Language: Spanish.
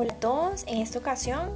Hola a todos, en esta ocasión.